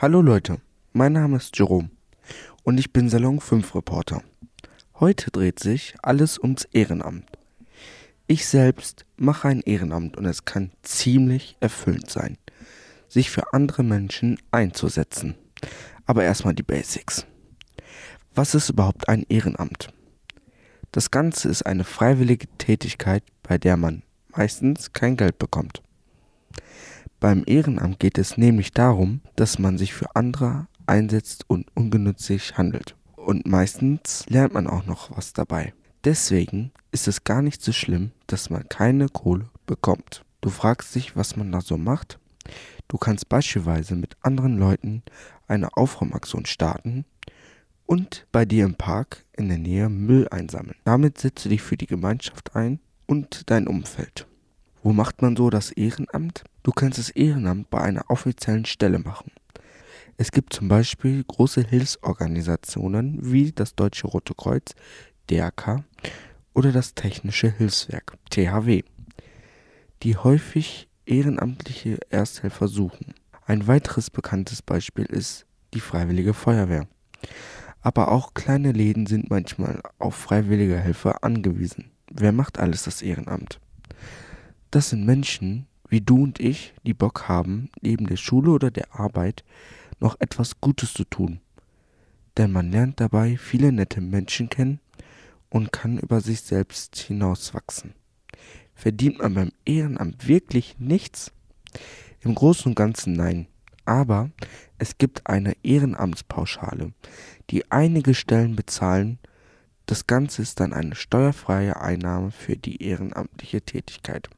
Hallo Leute, mein Name ist Jerome und ich bin Salon 5 Reporter. Heute dreht sich alles ums Ehrenamt. Ich selbst mache ein Ehrenamt und es kann ziemlich erfüllend sein, sich für andere Menschen einzusetzen. Aber erstmal die Basics. Was ist überhaupt ein Ehrenamt? Das Ganze ist eine freiwillige Tätigkeit, bei der man meistens kein Geld bekommt. Beim Ehrenamt geht es nämlich darum, dass man sich für andere einsetzt und ungenützig handelt. Und meistens lernt man auch noch was dabei. Deswegen ist es gar nicht so schlimm, dass man keine Kohle bekommt. Du fragst dich, was man da so macht? Du kannst beispielsweise mit anderen Leuten eine Aufräumaktion starten und bei dir im Park in der Nähe Müll einsammeln. Damit setzt du dich für die Gemeinschaft ein und dein Umfeld. Wo macht man so das Ehrenamt? Du kannst das Ehrenamt bei einer offiziellen Stelle machen. Es gibt zum Beispiel große Hilfsorganisationen wie das Deutsche Rote Kreuz, DRK oder das Technische Hilfswerk, THW, die häufig ehrenamtliche Ersthelfer suchen. Ein weiteres bekanntes Beispiel ist die Freiwillige Feuerwehr. Aber auch kleine Läden sind manchmal auf freiwillige Helfer angewiesen. Wer macht alles das Ehrenamt? Das sind Menschen wie du und ich, die Bock haben, neben der Schule oder der Arbeit noch etwas Gutes zu tun. Denn man lernt dabei viele nette Menschen kennen und kann über sich selbst hinauswachsen. Verdient man beim Ehrenamt wirklich nichts? Im Großen und Ganzen nein. Aber es gibt eine Ehrenamtspauschale, die einige Stellen bezahlen. Das Ganze ist dann eine steuerfreie Einnahme für die ehrenamtliche Tätigkeit.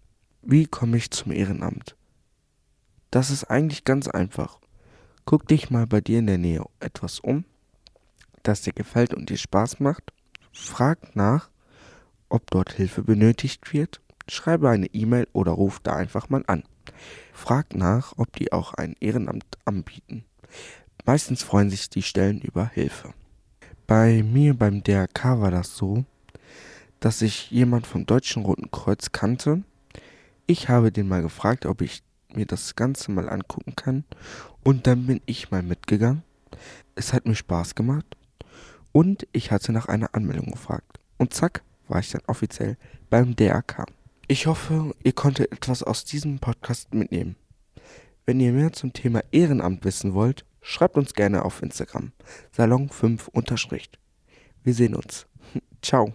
Wie komme ich zum Ehrenamt? Das ist eigentlich ganz einfach. Guck dich mal bei dir in der Nähe etwas um, das dir gefällt und dir Spaß macht. Frag nach, ob dort Hilfe benötigt wird. Schreibe eine E-Mail oder ruf da einfach mal an. Frag nach, ob die auch ein Ehrenamt anbieten. Meistens freuen sich die Stellen über Hilfe. Bei mir beim DRK war das so, dass ich jemand vom Deutschen Roten Kreuz kannte ich habe den mal gefragt, ob ich mir das Ganze mal angucken kann. Und dann bin ich mal mitgegangen. Es hat mir Spaß gemacht. Und ich hatte nach einer Anmeldung gefragt. Und zack, war ich dann offiziell beim DRK. Ich hoffe, ihr konntet etwas aus diesem Podcast mitnehmen. Wenn ihr mehr zum Thema Ehrenamt wissen wollt, schreibt uns gerne auf Instagram. Salon 5 unterstrich. Wir sehen uns. Ciao.